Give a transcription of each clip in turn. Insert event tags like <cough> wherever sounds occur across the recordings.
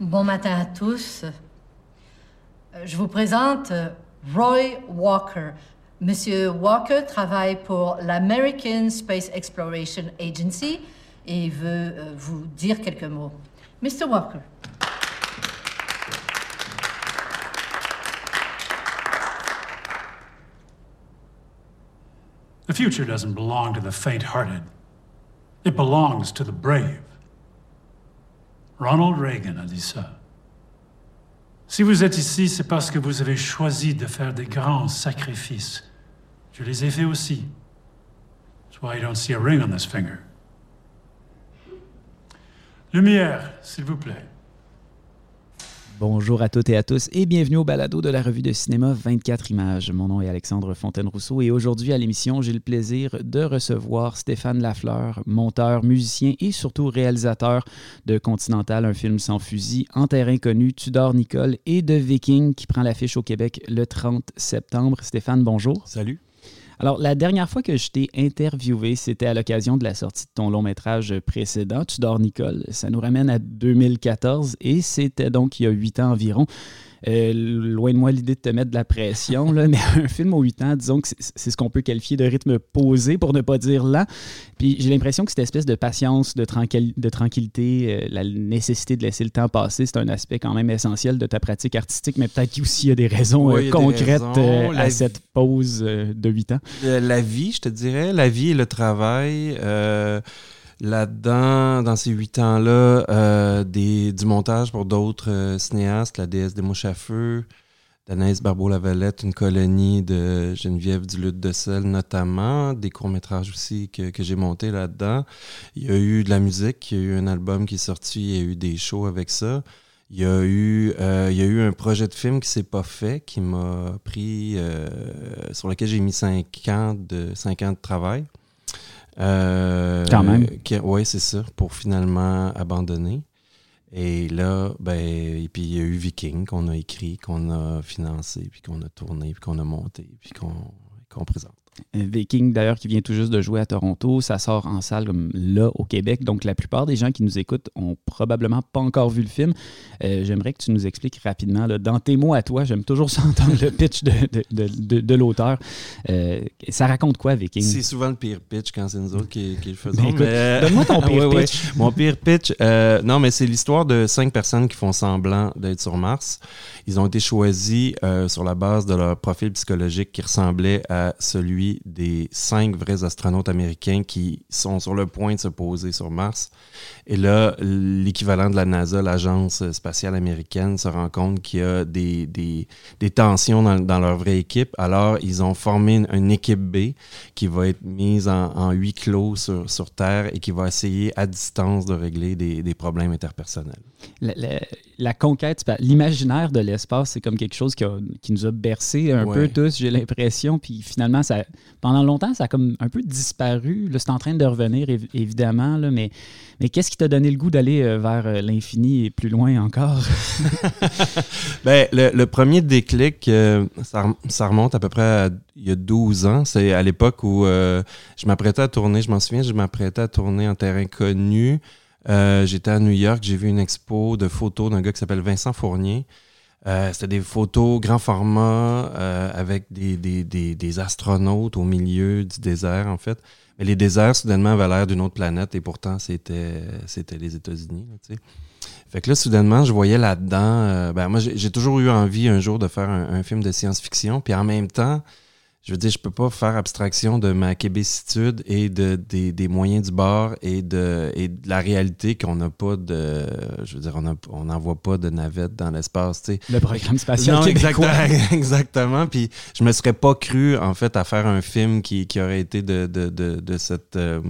Bon matin à tous. Euh, Je vous présente euh, Roy Walker. Monsieur Walker travaille pour l'American Space Exploration Agency et veut euh, vous dire quelques mots. Mr. Walker. The future doesn't belong to the faint hearted, it belongs to the brave. Ronald Reagan a dit ça. Si vous êtes ici, c'est parce que vous avez choisi de faire des grands sacrifices. Je les ai faits aussi. That's why you don't see a ring on this finger. Lumière, s'il vous plaît. Bonjour à toutes et à tous et bienvenue au balado de la revue de cinéma 24 images. Mon nom est Alexandre Fontaine-Rousseau et aujourd'hui à l'émission, j'ai le plaisir de recevoir Stéphane Lafleur, monteur, musicien et surtout réalisateur de Continental, un film sans fusil, En terrain connu, Tudor Nicole et de Viking qui prend l'affiche au Québec le 30 septembre. Stéphane, bonjour. Salut. Alors, la dernière fois que je t'ai interviewé, c'était à l'occasion de la sortie de ton long métrage précédent, Tudor Nicole. Ça nous ramène à 2014 et c'était donc il y a huit ans environ. Euh, loin de moi l'idée de te mettre de la pression, là, <laughs> mais un film aux 8 ans, disons que c'est ce qu'on peut qualifier de rythme posé, pour ne pas dire lent. Puis j'ai l'impression que cette espèce de patience, de, tranquille- de tranquillité, euh, la nécessité de laisser le temps passer, c'est un aspect quand même essentiel de ta pratique artistique, mais peut-être aussi il y a des raisons Oui, euh, des concrètes raisons. à vie- cette pause de 8 ans. La vie, je te dirais, la vie et le travail. euh, Là-dedans, dans ces huit ans-là, euh, du montage pour d'autres euh, cinéastes, La déesse des mouches à feu, d'Anaïs Barbeau-Lavalette, Une colonie de Geneviève Duluth de Sel notamment, des courts-métrages aussi que, j'ai montés là-dedans. Il y a eu de la musique, il y a eu un album qui est sorti, il y a eu des shows avec ça. Il y a eu, euh, un projet de film qui s'est pas fait, qui m'a pris, sur lequel j'ai mis cinq ans de travail. Euh, Quand même. Oui, c'est ça, pour finalement abandonner. Et là, ben, et puis il y a eu Viking qu'on a écrit, qu'on a financé, puis qu'on a tourné, puis qu'on a monté, puis qu'on qu'on présente. Euh, Viking, d'ailleurs, qui vient tout juste de jouer à Toronto. Ça sort en salle comme là au Québec. Donc, la plupart des gens qui nous écoutent ont probablement pas encore vu le film. Euh, J'aimerais que tu nous expliques rapidement, là, dans tes mots à toi, j'aime toujours <laughs> ça entendre le pitch de, de, de- l'auteur. Euh, ça raconte quoi, Viking? C'est souvent le pire pitch quand c'est nous autres qui, qui le faisons. Ben, donne-moi ton <laughs> pire Ouais, ouais. pitch. Mon pire pitch, non, mais c'est l'histoire de cinq personnes qui font semblant d'être sur Mars. Ils ont été choisis sur la base de leur profil psychologique qui ressemblait à celui des cinq vrais astronautes américains qui sont sur le point de se poser sur Mars. Et là, l'équivalent de la NASA, l'agence spatiale américaine, se rend compte qu'il y a des, des, des tensions dans, dans leur vraie équipe. Alors, ils ont formé une, une équipe B qui va être mise en, en huis clos sur, sur Terre et qui va essayer à distance de régler des, des problèmes interpersonnels. La, la- la conquête, l'imaginaire de l'espace, c'est comme quelque chose qui, a- qui nous a bercé un Ouais. peu tous, j'ai l'impression. Puis finalement, ça, pendant longtemps, ça a comme un peu disparu. Là, c'est en train de revenir, évi- évidemment. Là, mais mais qu'est-ce qui t'a donné le goût d'aller euh, vers euh, l'infini et plus loin encore? <laughs> <laughs> Ben, le, le premier déclic, euh, ça, rem- ça remonte à peu près à, il y a 12 ans. C'est à l'époque où euh, je m'apprêtais à tourner, je m'en souviens, je m'apprêtais à tourner en terrain connu. Euh, J'étais à New York, j'ai vu une expo de photos d'un gars qui s'appelle Vincent Fournier. Euh, C'était des photos grand format euh, avec des, des, des, des astronautes au milieu du désert, en fait. Mais les déserts, soudainement, avaient l'air d'une autre planète et pourtant, c'était c'était les États-Unis. Fait que là, soudainement, je voyais là-dedans. euh, ben, moi, j'ai j'ai toujours eu envie un jour de faire un, un film de science-fiction. Puis en même temps, je veux dire, je peux pas faire abstraction de ma québécitude et de, des, des moyens du bord et de, et de la réalité qu'on n'a pas de. Je veux dire, on n'envoie pas de navette dans l'espace, tu sais. Le programme spatial Non, exactement, <laughs> exactement. Puis je me serais pas cru, en fait, à faire un film qui, qui aurait été de, de, de, de cette euh,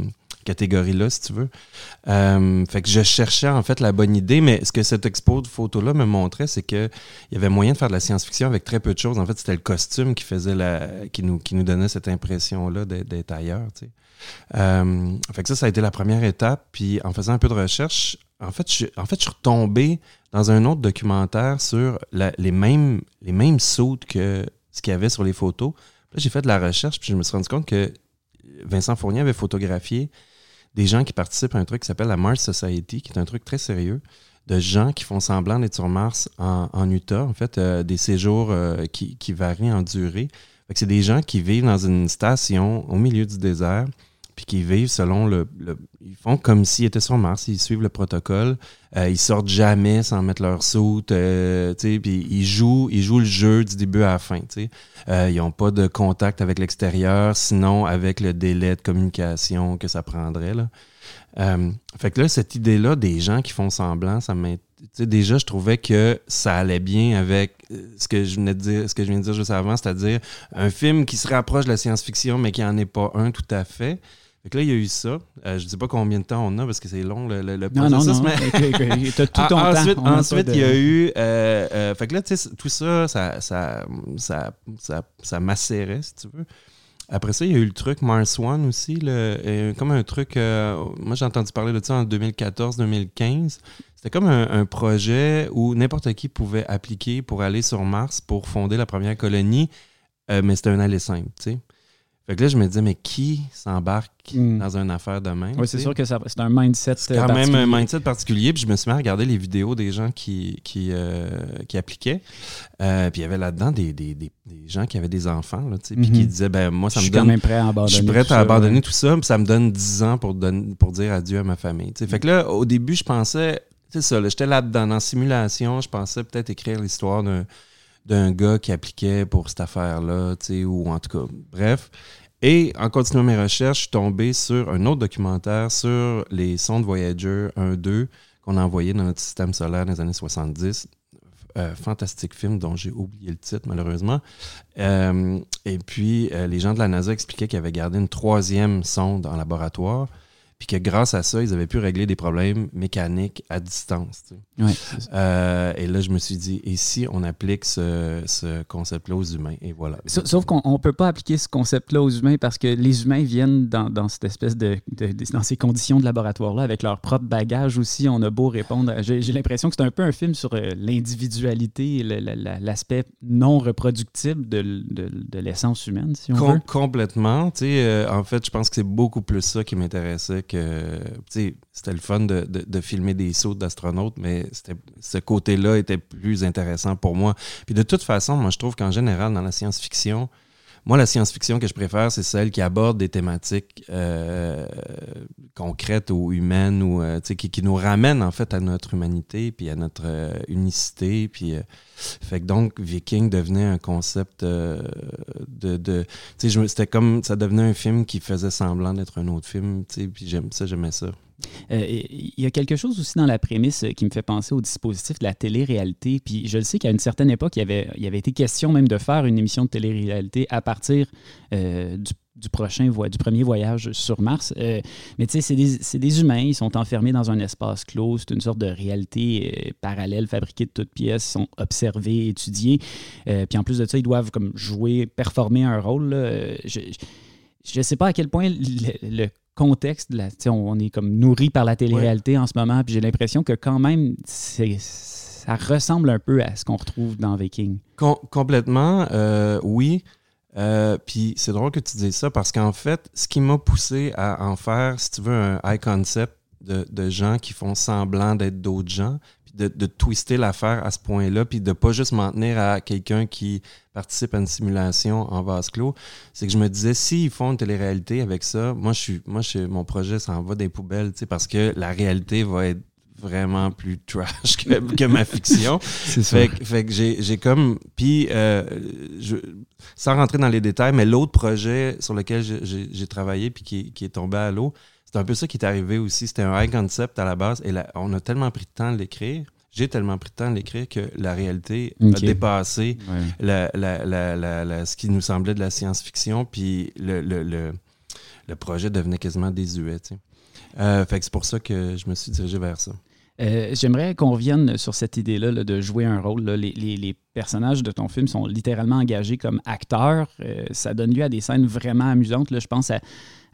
catégorie-là, si tu veux. Euh, fait que je cherchais, en fait, la bonne idée, mais ce que cette expo de photos-là me montrait, c'est qu'il y avait moyen de faire de la science-fiction avec très peu de choses. En fait, c'était le costume qui faisait la, qui nous, qui nous donnait cette impression-là d'être ailleurs, tu sais. Euh, fait que ça, ça a été la première étape. Puis en faisant un peu de recherche, en fait, je, en fait, je suis retombé dans un autre documentaire sur les mêmes, les mêmes sautes que ce qu'il y avait sur les photos. Là, j'ai fait de la recherche, puis je me suis rendu compte que Vincent Fournier avait photographié des gens qui participent à un truc qui s'appelle la Mars Society, qui est un truc très sérieux, de gens qui font semblant d'être sur Mars en, Utah, en fait, des séjours qui, qui, varient en durée. C'est des gens qui vivent dans une station au milieu du désert, puis qui vivent selon le, font comme s'ils étaient sur Mars, ils suivent le protocole, euh, ils sortent jamais sans mettre leur soute, euh, puis ils jouent, ils jouent le jeu du début à la fin, euh, ils n'ont pas de contact avec l'extérieur, sinon avec le délai de communication que ça prendrait là. Euh, fait que là, cette idée-là des gens qui font semblant, ça déjà, je trouvais que ça allait bien avec ce que je venais de dire, ce que je viens de dire juste avant, c'est-à-dire un film qui se rapproche de la science-fiction, mais qui n'en est pas un tout à fait. Fait que là, il y a eu ça. Euh, je ne sais pas combien de temps on a parce que c'est long le, le, processus. Non, non, mais... <laughs> tout ton ensuite, temps. Ensuite, il y a eu... Euh, euh, fait que là, tu sais, tout ça ça, ça, ça, ça, ça macérait, si tu veux. Après ça, il y a eu le truc Mars One aussi, le, comme un truc... moi, j'ai entendu parler de ça en 2014-2015. C'était comme un, un, projet où n'importe qui pouvait appliquer pour aller sur Mars pour fonder la première colonie, mais c'était un aller simple, tu sais. Fait que là, je me disais, mais qui s'embarque hmm. dans une affaire de même? Oui, c'est sûr que c'est un mindset C'est quand même un mindset particulier. Puis je me suis mis à regarder les vidéos des gens qui, qui, euh, qui appliquaient. Euh, puis il y avait là-dedans des, des, des, gens qui avaient des enfants, là, puis qui mhm. disaient, ben moi, ça me donne... Je suis quand même prêt à abandonner Je suis prêt à abandonner tout ça, puis ça me donne 10 ans pour, donner, pour dire adieu à ma famille. Fait que là, au début, je pensais, c'est ça, j'étais là-dedans, dans simulation, je pensais peut-être écrire l'histoire d'un d'un gars qui appliquait pour cette affaire-là, ou en tout cas, bref. Et en continuant mes recherches, je suis tombé sur un autre documentaire sur les sondes Voyager 1-2 qu'on a envoyés dans notre système solaire dans les années 70. Euh, fantastique film dont j'ai oublié le titre malheureusement. Euh, et puis, euh, les gens de la NASA expliquaient qu'ils avaient gardé une troisième sonde en laboratoire puis que grâce à ça, ils avaient pu régler des problèmes mécaniques à distance. Euh, et là, je me suis dit, et si on applique ce, concept-là aux humains? Et voilà. Sauf qu'on ne peut pas appliquer ce concept-là aux humains parce que les humains viennent dans, cette espèce de, dans ces conditions de laboratoire-là avec leur propre bagage aussi. On a beau répondre. J'ai l'impression que c'est un peu un film sur euh, l'individualité et l'aspect non reproductible de, l'essence humaine, si on veut. Complètement. Euh, en fait, je pense que c'est beaucoup plus ça qui m'intéressait que c'était le fun de, de, filmer des sauts d'astronautes, mais ce côté-là était plus intéressant pour moi. Puis de toute façon, moi, je trouve qu'en général, dans la science-fiction, moi, la science-fiction que je préfère, c'est celle qui aborde des thématiques euh, concrètes ou humaines ou euh, qui, nous ramènent en fait à notre humanité puis à notre euh, unicité. Puis, fait que donc, Viking devenait un concept de. de C'était comme. Ça devenait un film qui faisait semblant d'être un autre film. Puis j'aime ça, j'aimais ça. Euh, il y a quelque chose aussi dans la prémisse euh, qui me fait penser au dispositif de la télé-réalité. Puis je le sais qu'à une certaine époque, il y, avait, y avait été question même de faire une émission de télé-réalité à partir euh, du, prochain du premier voyage sur Mars. mais tu sais, c'est des, humains, ils sont enfermés dans un espace clos, c'est une sorte de réalité parallèle fabriquée de toutes pièces, ils sont observés, étudiés. puis en plus de ça, ils doivent comme jouer, performer un rôle. je ne sais pas à quel point le contexte, de la, on est comme nourri par la télé-réalité en ce moment, puis j'ai l'impression que quand même, ça ressemble un peu à ce qu'on retrouve dans Viking. complètement, euh, oui. Euh, puis c'est drôle que tu dises ça parce qu'en fait, ce qui m'a poussé à en faire, si tu veux, un high concept de, de gens qui font semblant d'être d'autres gens, de, twister l'affaire à ce point-là, puis de pas juste m'en tenir à quelqu'un qui participe à une simulation en vase clos, c'est que je me disais, s'ils font une télé-réalité avec ça, moi, je suis, moi je, mon projet s'en va des poubelles, parce que la réalité va être vraiment plus trash que, <laughs> ma fiction. fait, fait, que j'ai comme... Puis, euh, sans rentrer dans les détails, mais l'autre projet sur lequel j'ai travaillé puis qui, qui est tombé à l'eau, c'est un peu ça qui est arrivé aussi. C'était un high concept à la base et on a tellement pris de temps de l'écrire. J'ai tellement pris de temps de l'écrire que la réalité a dépassé ce qui nous semblait de la science-fiction, puis le, le, projet devenait quasiment désuet. Euh, fait que c'est pour ça que je me suis dirigé vers ça. Euh, j'aimerais qu'on revienne sur cette idée-là de jouer un rôle. Les, personnages de ton film sont littéralement engagés comme acteurs. Euh, ça donne lieu à des scènes vraiment amusantes. Là. Je pense à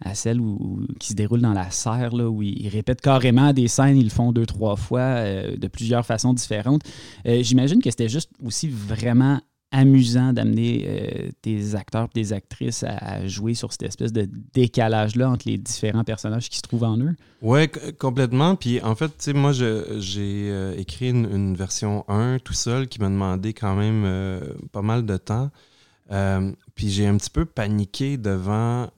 à celle où, qui se déroule dans la serre, là, où ils, répètent carrément des scènes, ils le font deux, trois fois, euh, de plusieurs façons différentes. Euh, j'imagine que c'était juste aussi vraiment amusant d'amener euh, tes acteurs et tes actrices à, jouer sur cette espèce de décalage-là entre les différents personnages qui se trouvent en eux? Oui, complètement. Puis en fait, moi, j'ai euh, écrit une, version 1 tout seul qui m'a demandé quand même pas mal de temps. puis j'ai un petit peu paniqué devant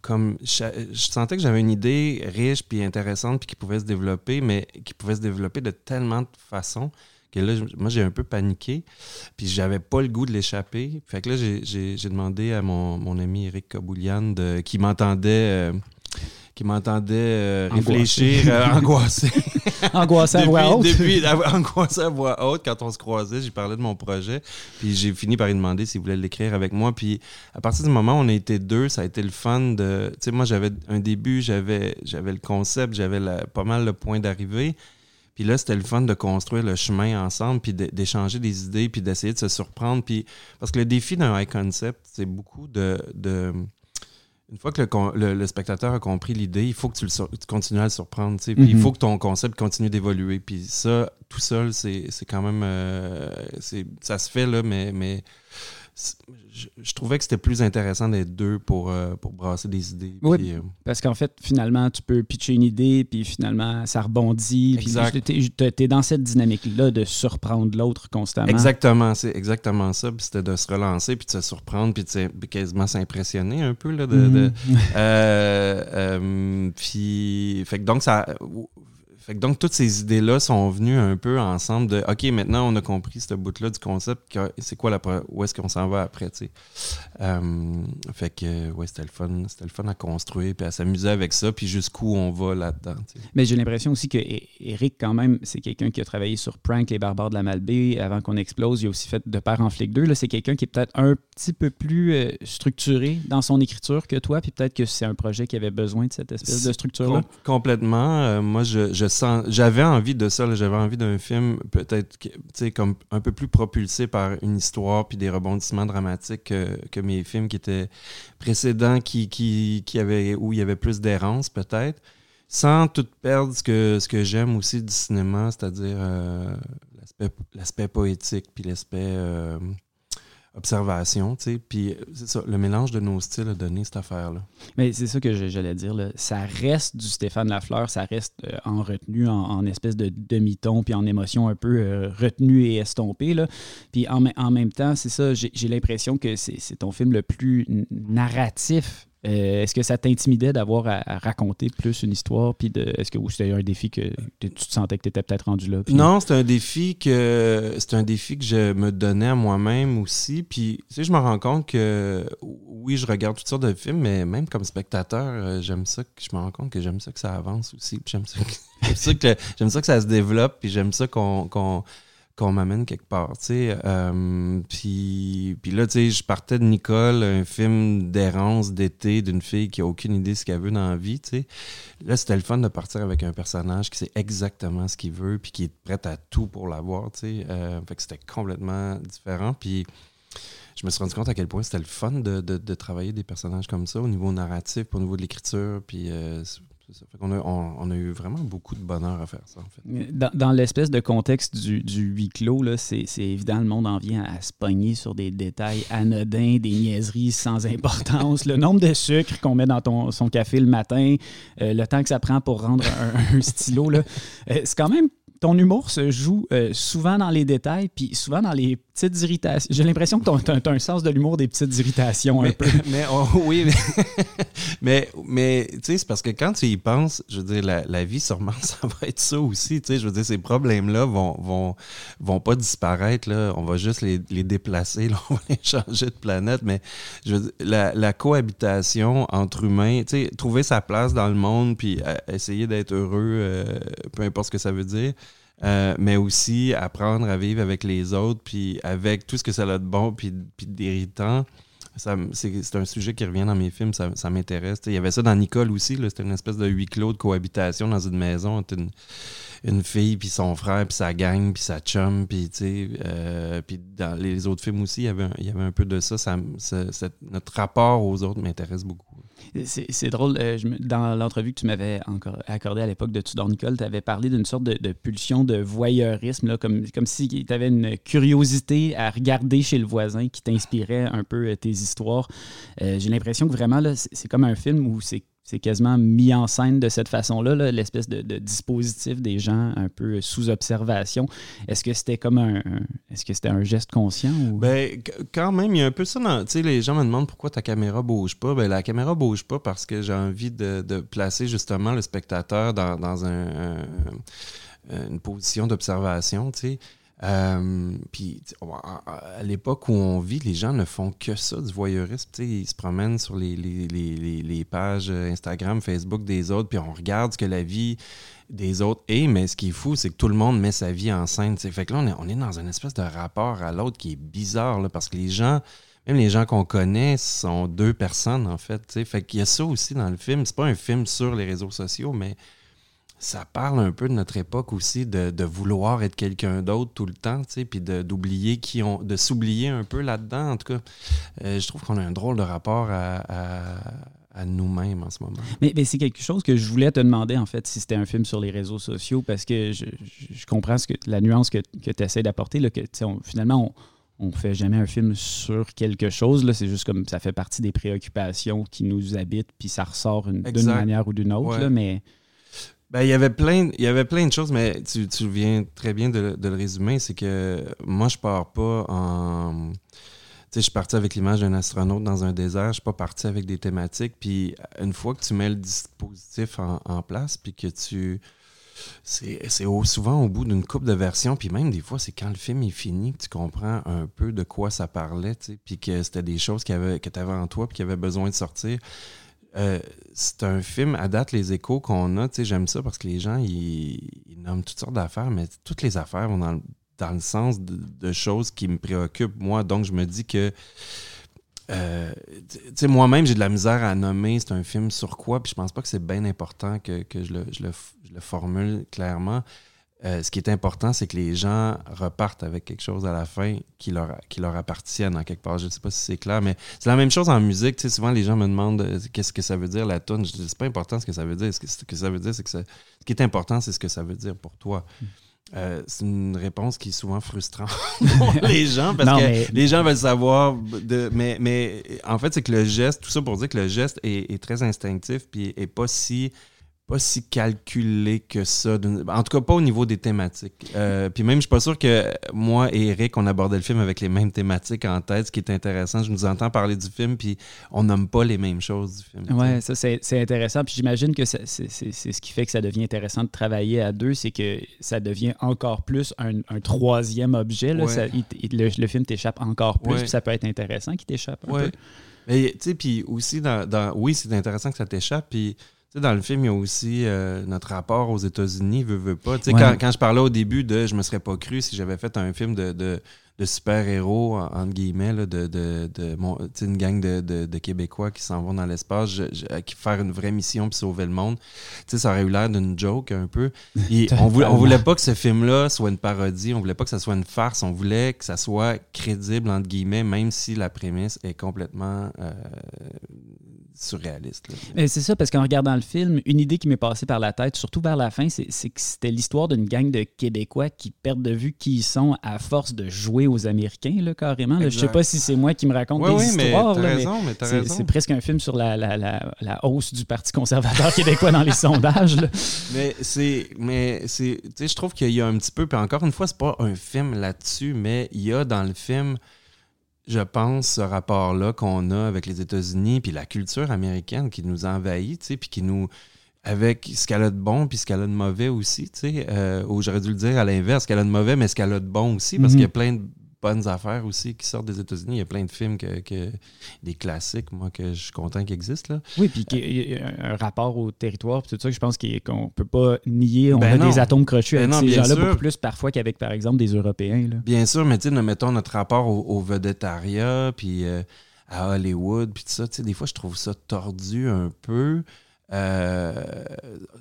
comme je, sentais que j'avais une idée riche puis intéressante puis qui pouvait se développer, mais qui pouvait se développer de tellement de façons que là, moi, j'ai un peu paniqué. Puis j'avais pas le goût de l'échapper. Fait que là, j'ai demandé à mon, ami Eric Kaboulian qui m'entendait. Euh, qui m'entendait euh, réfléchir, euh, <laughs> angoissé. angoissé à voix haute. Depuis, <laughs> angoissé à voix haute, quand on se croisait, j'ai parlé de mon projet. Puis j'ai fini par lui demander s'il voulait l'écrire avec moi. Puis à partir du moment où on a été deux, ça a été le fun de. Tu sais, moi, j'avais un début, j'avais le concept, j'avais pas mal le point d'arrivée. Puis là, c'était le fun de construire le chemin ensemble, puis d'échanger des idées, puis d'essayer de se surprendre. Puis, parce que le défi d'un high concept, c'est beaucoup de, Une fois que le, spectateur a compris l'idée, il faut que tu, le, continues à le surprendre. Puis il mm-hmm. faut que ton concept continue d'évoluer. Puis ça, tout seul, c'est quand même. Euh, ça se fait, là, mais, mais je, trouvais que c'était plus intéressant d'être deux pour, euh, pour brasser des idées. Oui, euh, parce qu'en fait, finalement, tu peux pitcher une idée, puis finalement, ça rebondit. Exact. tu es, dans cette dynamique-là de surprendre l'autre constamment. Exactement, c'est exactement ça. Puis c'était de se relancer, puis de se surprendre, puis de quasiment s'impressionner un peu. Là, de, mm-hmm. <laughs> euh, puis, fait que donc, ça donc, toutes ces idées-là sont venues un peu ensemble de OK, maintenant, on a compris ce bout-là du concept. C'est quoi la. Où est-ce qu'on s'en va après, tu sais? Euh, fait que, ouais, c'était le fun. C'était le fun à construire, puis à s'amuser avec ça, puis jusqu'où on va là-dedans. Mais j'ai l'impression aussi que Eric, quand même, c'est quelqu'un qui a travaillé sur Prank, Les Barbares de la Malbaie, avant qu'on explose. Il a aussi fait De Père en Flic 2. Là, c'est quelqu'un qui est peut-être un petit peu plus euh, structuré dans son écriture que toi, puis peut-être que c'est un projet qui avait besoin de cette espèce de structure-là. complètement. Euh, moi, je, je j'avais envie de ça, j'avais envie d'un film peut-être comme un peu plus propulsé par une histoire puis des rebondissements dramatiques que, mes films qui étaient précédents, qui, qui, qui avaient, où il y avait plus d'errance peut-être, sans tout perdre ce que, ce que j'aime aussi du cinéma, c'est-à-dire euh, l'aspect poétique puis l'aspect euh, observation, tu sais. Puis euh, c'est ça, le mélange de nos styles a donné cette affaire-là. Mais c'est ça que j'allais dire. Là. Ça reste du Stéphane Lafleur, ça reste euh, en retenue, en, espèce de demi-ton, puis en émotion un peu euh, retenue et estompée. Là. Puis en, en même temps, c'est ça, j'ai l'impression que c'est ton film le plus narratif euh, est-ce que ça t'intimidait d'avoir à, raconter plus une histoire? Puis est-ce que c'était un défi que tu te sentais que tu étais peut-être rendu là? Non, c'est un défi que c'est un défi que je me donnais à moi-même aussi. Puis tu sais, je me rends compte que oui, je regarde toutes sortes de films, mais même comme spectateur, euh, j'aime ça que je me rends compte que j'aime ça que ça avance aussi. <laughs> J'aime ça, que, j'aime ça, que ça se développe, puis j'aime ça qu'on qu'on m'amène quelque part, tu sais. Euh, puis, là, tu sais, je partais de Nicole, un film d'errance d'été d'une fille qui a aucune idée de ce qu'elle veut dans la vie, tu sais. Là, c'était le fun de partir avec un personnage qui sait exactement ce qu'il veut puis qui est prêt à tout pour l'avoir, tu sais. Euh, fait que c'était complètement différent. Puis je me suis rendu compte à quel point c'était le fun de, travailler des personnages comme ça au niveau narratif, au niveau de l'écriture. Puis euh, on, a, eu vraiment beaucoup de bonheur à faire ça. Dans, l'espèce de contexte du, huis clos, c'est évident, le monde en vient à se pogner sur des détails anodins, des niaiseries sans importance. le nombre de sucre qu'on met dans son café le matin, euh, le temps que ça prend pour rendre un, stylo, euh, c'est quand même ton humour se joue euh, souvent dans les détails, puis souvent dans les petites irritations. J'ai l'impression que tu as, un sens de l'humour des petites irritations un peu. <laughs> Mais, oh, oui, <laughs> mais, mais, tu sais, c'est parce que quand tu y penses, je veux dire, la, vie, sûrement, <laughs> ça va être ça aussi. Tu sais, je veux dire, ces problèmes-là vont, vont, vont pas disparaître. Là. On va juste les, déplacer, on va les changer de planète. Mais je veux dire, la, cohabitation entre humains, tu sais, trouver sa place dans le monde, puis euh, essayer d'être heureux, euh, peu importe ce que ça veut dire. Euh, mais aussi apprendre à vivre avec les autres, puis avec tout ce que ça a de bon, puis, puis d'irritant. C'est un sujet qui revient dans mes films, ça, m'intéresse. Il y avait ça dans Nicole aussi, c'était une espèce de huis clos de cohabitation dans une maison entre une, une fille, puis son frère, puis sa gang, puis sa chum, puis euh, dans les autres films aussi, il y avait un, il y avait un peu de ça, notre rapport aux autres m'intéresse beaucoup. C'est drôle, euh, dans l'entrevue que tu m'avais accordée à l'époque de Tudor Nicole, tu avais parlé d'une sorte de, pulsion de voyeurisme, là, comme, comme si tu avais une curiosité à regarder chez le voisin qui t'inspirait un peu euh, tes histoires. Euh, j'ai l'impression que vraiment, c'est comme un film où c'est c'est quasiment mis en scène de cette façon-là, l'espèce de, dispositif des gens un peu sous observation. Est-ce que c'était comme un, est-ce que c'était un geste conscient ou... Ben quand même, il y a un peu ça dans, tu sais, les gens me demandent pourquoi ta caméra bouge pas. Ben la caméra bouge pas parce que j'ai envie de, placer justement le spectateur dans, une position d'observation, tu sais. Euh, puis à l'époque où on vit, les gens ne font que ça, du voyeurisme. Ils se promènent sur les, pages Instagram, Facebook des autres, puis on regarde ce que la vie des autres est. Mais ce qui est fou, c'est que tout le monde met sa vie en scène. Fait que là, on est, dans une espèce de rapport à l'autre qui est bizarre, parce que les gens, même les gens qu'on connaît, sont deux personnes, en fait. Fait qu'il y a ça aussi dans le film. C'est pas un film sur les réseaux sociaux, mais ça parle un peu de notre époque aussi, de, vouloir être quelqu'un d'autre tout le temps, tu sais, puis d'oublier qui on, de s'oublier un peu là-dedans. En tout cas, euh, je trouve qu'on a un drôle de rapport à, nous-mêmes en ce moment. Mais, c'est quelque chose que je voulais te demander, en fait, si c'était un film sur les réseaux sociaux, parce que je, comprends ce que, la nuance que, que tu essaies d'apporter, que finalement, on ne fait jamais un film sur quelque chose. C'est juste comme ça fait partie des préoccupations qui nous habitent, puis ça ressort d'une manière ou d'une autre. mais ben, il y avait plein, il y avait plein de choses, mais tu, tu viens très bien de, le résumer. C'est que moi, je pars pas en. Tu sais, je suis parti avec l'image d'un astronaute dans un désert. Je suis pas parti avec des thématiques. Puis une fois que tu mets le dispositif en, place, puis que tu. C'est souvent au bout d'une coupe de versions, puis même des fois, c'est quand le film est fini que tu comprends un peu de quoi ça parlait, puis que c'était des choses que tu avais en toi, puis qui avaient besoin de sortir. Euh, c'est un film, à date, les échos qu'on a, j'aime ça parce que les gens, ils, nomment toutes sortes d'affaires, mais toutes les affaires vont dans, dans le sens de, choses qui me préoccupent, moi. Donc, je me dis que, euh, moi-même, j'ai de la misère à nommer c'est un film sur quoi, puis je pense pas que c'est bien important que, je, le, je, le, formule clairement. Euh, ce qui est important, c'est que les gens repartent avec quelque chose à la fin qui leur, qui leur appartienne en quelque part. Je ne sais pas si c'est clair, mais c'est la même chose en musique. Tu sais, souvent, les gens me demandent euh, qu'est-ce que ça veut dire la tune. Je dis, c'est pas important ce que ça veut dire. Ce que, ça veut dire, c'est que ce qui est important, c'est ce que ça veut dire pour toi. Hmm. Euh, c'est une réponse qui est souvent frustrante <laughs> pour <laughs> les gens parce que les gens veulent savoir. De, mais, mais en fait, c'est que le geste, tout ça pour dire que le geste est, est très instinctif puis est pas si pas si calculé que ça. En tout cas, pas au niveau des thématiques. Euh, puis même, je suis pas sûr que moi et Eric, on abordait le film avec les mêmes thématiques en tête. Ce qui est intéressant, je nous entends parler du film, puis on nomme pas les mêmes choses du film. Oui, ça, c'est intéressant. Puis j'imagine que c'est ce qui fait que ça devient intéressant de travailler à deux, c'est que ça devient encore plus un, troisième objet. Là. le, film t'échappe encore plus, puis ça peut être intéressant qu'il t'échappe un peu. Mais tu sais, puis aussi, dans, oui, c'est intéressant que ça t'échappe, puis sais, dans le film, il y a aussi euh, notre rapport aux États-Unis, veut, veut pas. Tu sais, quand, quand, je parlais au début de je me serais pas cru si j'avais fait un film de, de, de super-héros, entre guillemets, là, de, de, de mon, une gang de, de, Québécois qui s'en vont dans l'espace, qui faire une vraie mission puis sauver le monde. Tu sais, ça aurait eu l'air d'une joke un peu. <laughs> Et on, voulait, on voulait pas que ce film-là soit une parodie, on voulait pas que ça soit une farce, on voulait que ça soit crédible, entre guillemets, même si la prémisse est complètement euh, surréaliste. C'est ça, parce qu'en regardant le film, une idée qui m'est passée par la tête, surtout vers la fin, c'est que c'était l'histoire d'une gang de Québécois qui perdent de vue qui ils sont à force de jouer aux Américains, là, carrément. Je sais pas si c'est moi qui me raconte des histoires. Mais c'est presque un film sur la, la, la, hausse du Parti conservateur <laughs> québécois dans les sondages. Mais c'est. Mais c'est. Je trouve qu'il y a un petit peu. Puis encore une fois, c'est pas un film là-dessus, mais il y a dans le film je pense, ce rapport-là qu'on a avec les États-Unis, puis la culture américaine qui nous envahit, tu sais, puis qui nous. avec ce qu'elle a de bon, puis ce qu'elle a de mauvais aussi, tu sais. Euh, ou j'aurais dû le dire à l'inverse, ce qu'elle a de mauvais, mais ce qu'elle a de bon aussi, parce qu'il y a mhm. plein de bonnes affaires aussi qui sortent des États-Unis. Il y a plein de films, que, des classiques, moi, que je suis content qu'ils existent. Là. Oui, puis il y a un rapport au territoire, puis tout ça, je pense qu'on ne peut pas nier. On ben a des atomes crochus ben avec ces gens-là beaucoup plus parfois qu'avec, par exemple, des Européens. Là. Bien sûr, mais tu sais, mettons notre rapport au, au vedettariat, puis euh, à Hollywood, puis tout ça, tu sais, des fois, je trouve ça tordu un peu. Euh,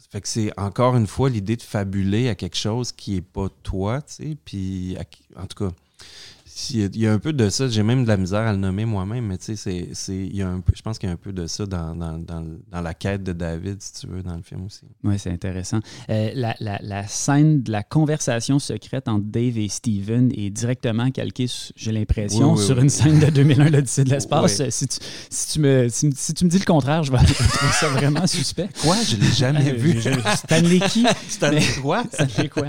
fait que c'est encore une fois l'idée de fabuler à quelque chose qui est pas toi, tu sais, puis en tout cas, il y a un peu de ça. J'ai même de la misère à le nommer moi-même, mais tu sais, je pense qu'il y a un peu de ça dans, dans, dans, la quête de David, si tu veux, dans le film aussi. Oui, c'est intéressant. Euh, la, la, la, scène de la conversation secrète entre Dave et Steven est directement calquée, j'ai l'impression, sur une scène de 2001, l'Odyssée de l'espace. Si, tu, si, tu me, si, tu me dis le contraire, je vais trouver ça vraiment <laughs> suspect. Quoi? Je l'ai jamais euh, vu. Stanley qui? <laughs> Stanley quoi? Stanley quoi?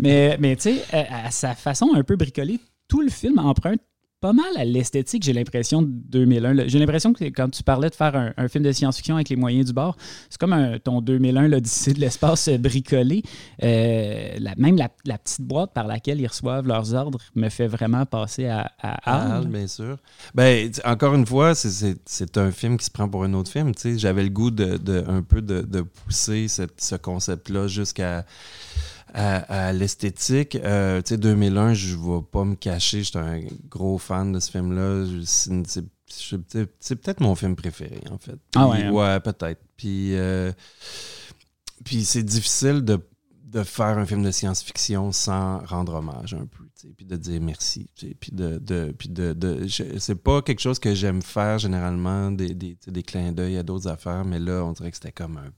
Mais, mais tu sais, à sa façon un peu bricolée, tout le film emprunte pas mal à l'esthétique, j'ai l'impression, de 2001. J'ai l'impression que quand tu parlais de faire un, film de science-fiction avec les moyens du bord, c'est comme un, ton 2001, l'Odyssée de l'espace euh, bricolé. Euh, même la, petite boîte par laquelle ils reçoivent leurs ordres me fait vraiment passer à, à bien sûr. Ben, encore une fois, c'est un film qui se prend pour un autre film. J'avais le goût de, un peu de, pousser ce concept-là jusqu'à à, l'esthétique. Euh, tu sais, 2001, je ne vais pas me cacher, j'étais un gros fan de ce film-là. C'est peut-être mon film préféré, en fait. ah ouais? Hein? Ouais, peut-être. Puis, euh, puis c'est difficile de, de, faire un film de science-fiction sans rendre hommage un peu, puis de dire merci. Puis de, de, puis de, de c'est pas quelque chose que j'aime faire généralement, des, des, des clins d'œil à d'autres affaires, mais là, on dirait que c'était comme un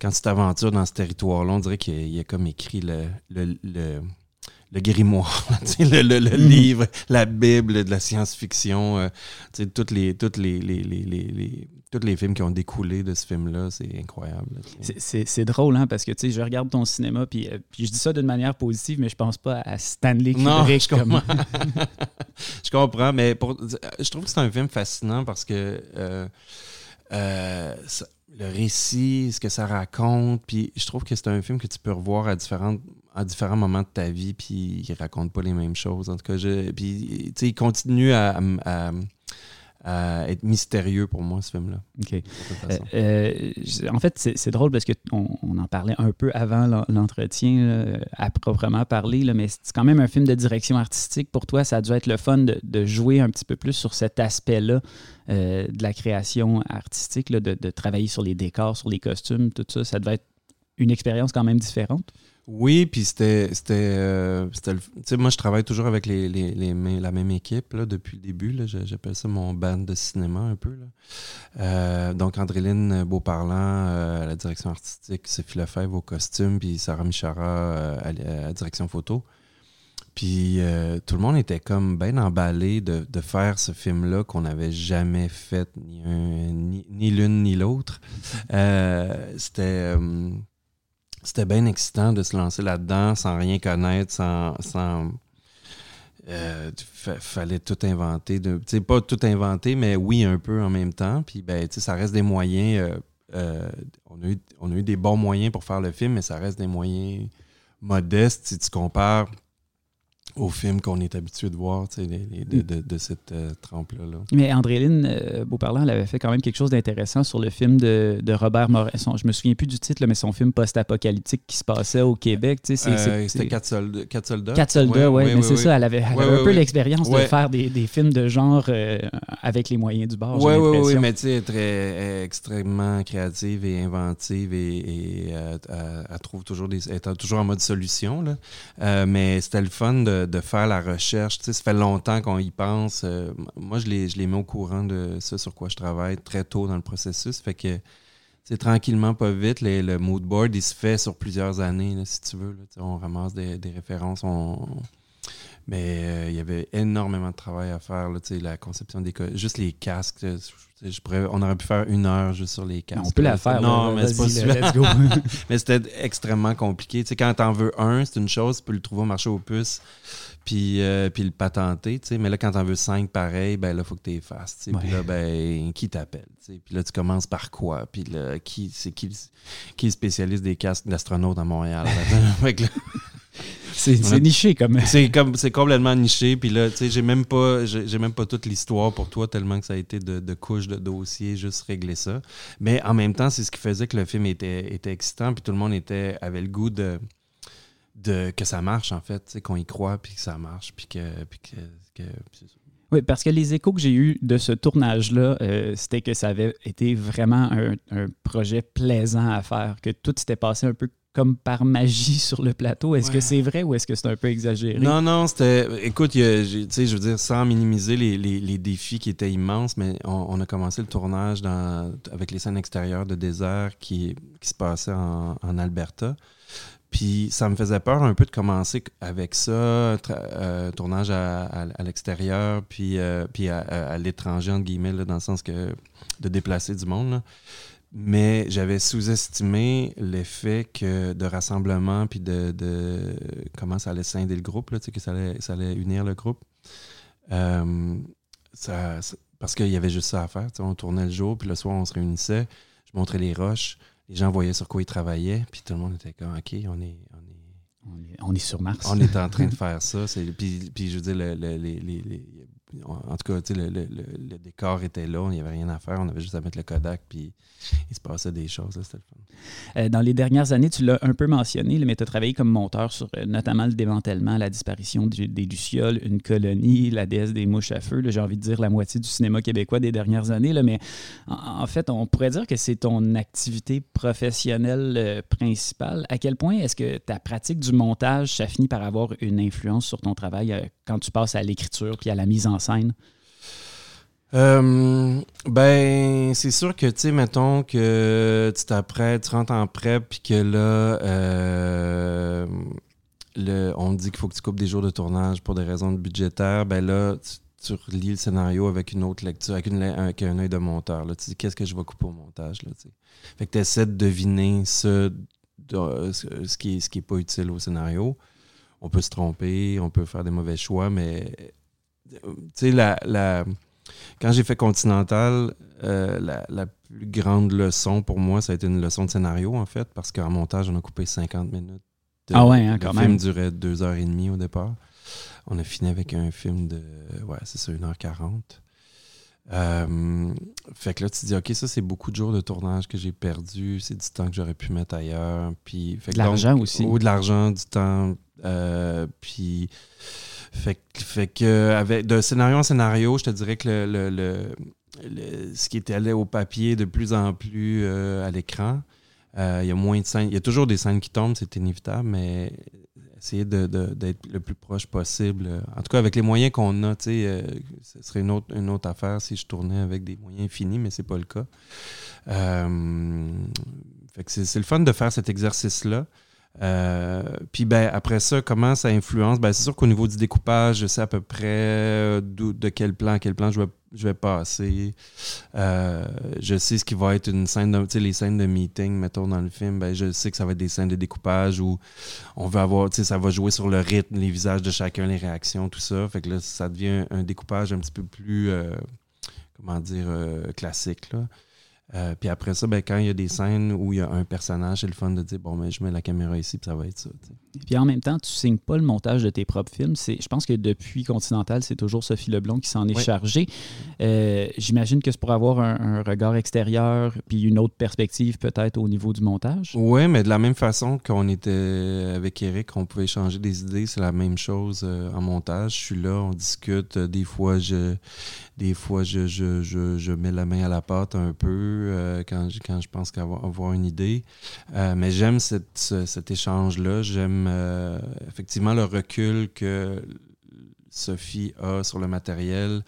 quand tu t'aventures dans ce territoire-là, on dirait qu'il y, a comme écrit le, le, le, grimoire, le, le mm. livre, la Bible de la science-fiction, euh, toutes les, toutes les, les, les, tous les films qui ont découlé de ce film-là, c'est incroyable. C'est drôle, hein, parce que tu sais, je regarde ton cinéma, puis, euh, puis je dis ça d'une manière positive, mais je pense pas à Stanley Kubrick. Non, je comprends. <laughs> je comprends, mais pour, je trouve que c'est un film fascinant parce que euh, le récit, ce que ça raconte. Puis je trouve que c'est un film que tu peux revoir à, différentes, à différents moments de ta vie, puis il raconte pas les mêmes choses. En tout cas, je, puis il continue à, être mystérieux pour moi, ce film-là. OK. Euh, euh, en fait, c'est drôle parce qu'on on en parlait un peu avant l'entretien, à proprement parler, là, mais c'est quand même un film de direction artistique. Pour toi, ça a dû être le fun de, de jouer un petit peu plus sur cet aspect-là euh, de la création artistique, de, travailler sur les décors, sur les costumes, tout ça, ça devait être une expérience quand même différente. Oui, puis c'était. euh, moi, je travaille toujours avec les, la même équipe là, depuis le début. j'appelle ça mon band de cinéma un peu. Euh, donc, Andréline Beauparlant à la direction artistique, Sophie Lefebvre au costume, puis Sarah Michara à la direction photo. Puis euh, tout le monde était comme bien emballé de, faire ce film-là qu'on n'avait jamais fait, ni, ni, l'une ni l'autre. Euh, c'était euh, c'était bien excitant de se lancer là-dedans sans rien connaître, sans. sans fallait tout inventer. De, pas tout inventer, mais oui, un peu en même temps. Puis ben, ça reste des moyens. on, a eu, on a eu des bons moyens pour faire le film, mais ça reste des moyens modestes si tu compares au film qu'on est habitué de voir, de, de, de, de, cette euh, trempe-là. Mais Andréline euh, Beauparlant, elle avait fait quand même quelque chose d'intéressant sur le film de, Robert Morin. je me souviens plus du titre, mais son film post-apocalyptique qui se passait au Québec. Euh, c'était Quatre soldats. Quatre soldats, Quatre soldats, oui. mais c'est ça, elle avait, elle avait un peu l'expérience de faire des, des, films de genre avec les moyens du bord. Oui, oui, oui, mais tu sais, très extrêmement créative et inventive et, elle, trouve toujours des. Elle est toujours en mode solution. Là. mais c'était le fun de de faire la recherche. Ça fait longtemps qu'on y pense. Euh, moi, je les, les mets au courant de ça sur quoi je travaille très tôt dans le processus. Fait que c'est tranquillement, pas vite. le mood board, il se fait sur plusieurs années, si tu veux. on ramasse des, références. Mais euh, il y avait énormément de travail à faire. Là, la conception des... Juste les casques. Je pourrais, on aurait pu faire une heure juste sur les casques. On peut la faire. Non, mais c'est pas <laughs> mais c'était extrêmement compliqué. Tu sais, quand t'en veux un, c'est une chose, tu peux le trouver au marché aux puces, puis, euh, puis le patenter. Mais là, quand t'en veux cinq pareil, ben là, il faut que tu les fasses. Puis là, ben, qui t'appelle? Puis là, tu commences par quoi? Puis là, qui, c'est qui, qui est spécialiste des casques d'astronautes à Montréal? <laughs> C'est niché comme. C'est comme c'est complètement niché. Puis là, tu sais, j'ai même pas j'ai même pas toute l'histoire pour toi tellement que ça a été de, de couches de dossiers, juste régler ça. Mais en même temps, c'est ce qui faisait que le film était, était excitant. Puis tout le monde était avait le goût de, de que ça marche en fait, qu'on y croit puis que ça marche puis que, puis que, que oui, parce que les échos que j'ai eus de ce tournage-là, euh, c'était que ça avait été vraiment un, projet plaisant à faire, que tout s'était passé un peu comme par magie <laughs> sur le plateau. Est-ce que c'est vrai ou est-ce que c'est un peu exagéré? Non, non, c'était. Écoute, tu sais, je veux dire, sans minimiser les, défis qui étaient immenses, mais on, a commencé le tournage dans, avec les scènes extérieures de désert qui, qui se passaient en, Alberta. Puis ça me faisait peur un peu de commencer avec ça, euh, tournage à, l'extérieur, puis, euh, puis à, l'étranger, entre guillemets, dans le sens que de déplacer du monde. Là mais j'avais sous-estimé l'effet que de rassemblement puis de, comment ça allait scinder le groupe, là, que ça allait, ça allait unir le groupe. Euh, parce qu'il y avait juste ça à faire. On tournait le jour, puis le soir, on se réunissait. Je montrais les roches. Les gens voyaient sur quoi ils travaillaient, puis tout le monde était comme OK, on est, on est, sur Mars. On est en train de <laughs> faire ça. Puis, puis, je veux dire, les, en tout cas, le, décor était là, il n'y avait rien à faire, on avait juste à mettre le Kodak, puis il se passait des choses. C'était le fun. Euh, dans les dernières années, tu l'as un peu mentionné, mais tu as travaillé comme monteur sur euh, notamment le démantèlement, la disparition des Lucioles, une colonie, la déesse des mouches à feu. J'ai envie de dire la moitié du cinéma québécois des dernières années, là, mais en, fait, on pourrait dire que c'est ton activité professionnelle euh, principale. À quel point est-ce que ta pratique du montage, ça finit par avoir une influence sur ton travail quand tu passes à l'écriture puis à la mise en scène? Euh, ben, c'est sûr que, tu sais, mettons que tu t'apprêtes, tu rentres en prep, puis que là, euh, le, on dit qu'il faut que tu coupes des jours de tournage pour des raisons budgétaires. Ben là, tu, relis le scénario avec une autre lecture, avec, un œil de monteur. Là. Tu dis, qu'est-ce que je vais couper au montage? Là, fait que tu essaies de deviner ce, qui est, ce qui pas utile au scénario. On peut se tromper, on peut faire des mauvais choix, mais tu sais, la, la, quand j'ai fait Continental, euh, la, plus grande leçon pour moi, ça a été une leçon de scénario, en fait, parce qu'en montage, on a coupé 50 minutes. ah ouais, hein, quand le film durait deux heures et demie au départ. On a fini avec un film de, ouais, c'est ça, 1h40. Euh, fait que là, tu te dis, OK, ça, c'est beaucoup de jours de tournage que j'ai perdu. C'est du temps que j'aurais pu mettre ailleurs. Puis, de l'argent aussi. Ou de l'argent, du temps. Euh, puis, fait, fait que avec de scénario en scénario, je te dirais que le, ce qui était allé au papier de plus en plus euh, à l'écran, il y a moins de scènes. Il y a toujours des scènes qui tombent, c'est inévitable, mais essayer d'être le plus proche possible. En tout cas, avec les moyens qu'on a, euh, ce serait une autre, affaire si je tournais avec des moyens finis, mais c'est pas le cas. fait que c'est le fun de faire cet exercice-là. Euh, puis ben, après ça, comment ça influence? Ben, c'est sûr qu'au niveau du découpage, je sais à peu près euh, de quel plan à quel plan je vais, je vais passer. Euh, je sais ce qui va être une scène, de, les scènes de meeting, mettons, dans le film, ben, je sais que ça va être des scènes de découpage où on veut avoir, ça va jouer sur le rythme, les visages de chacun, les réactions, tout ça. Fait que là, ça devient un, découpage un petit peu plus, comment dire, classique, là. Euh, puis après ça, ben, quand il y a des scènes où il y a un personnage, c'est le fun de dire bon, ben, je mets la caméra ici, puis ça va être ça. Puis en même temps, tu signes pas le montage de tes propres films. Je pense que depuis Continental, c'est toujours Sophie Leblond qui s'en est chargée. Euh, j'imagine que c'est pour avoir un, regard extérieur, puis une autre perspective peut-être au niveau du montage. Oui, mais de la même façon qu'on était avec Eric, on pouvait échanger des idées, c'est la même chose euh, en montage. Je suis là, on discute. Des fois, je des fois, je, je, je, je, mets la main à la pâte un peu euh, quand, quand je pense qu'avoir avoir une idée. Euh, mais j'aime cet échange-là. J'aime euh, effectivement le recul que Sophie a sur le matériel,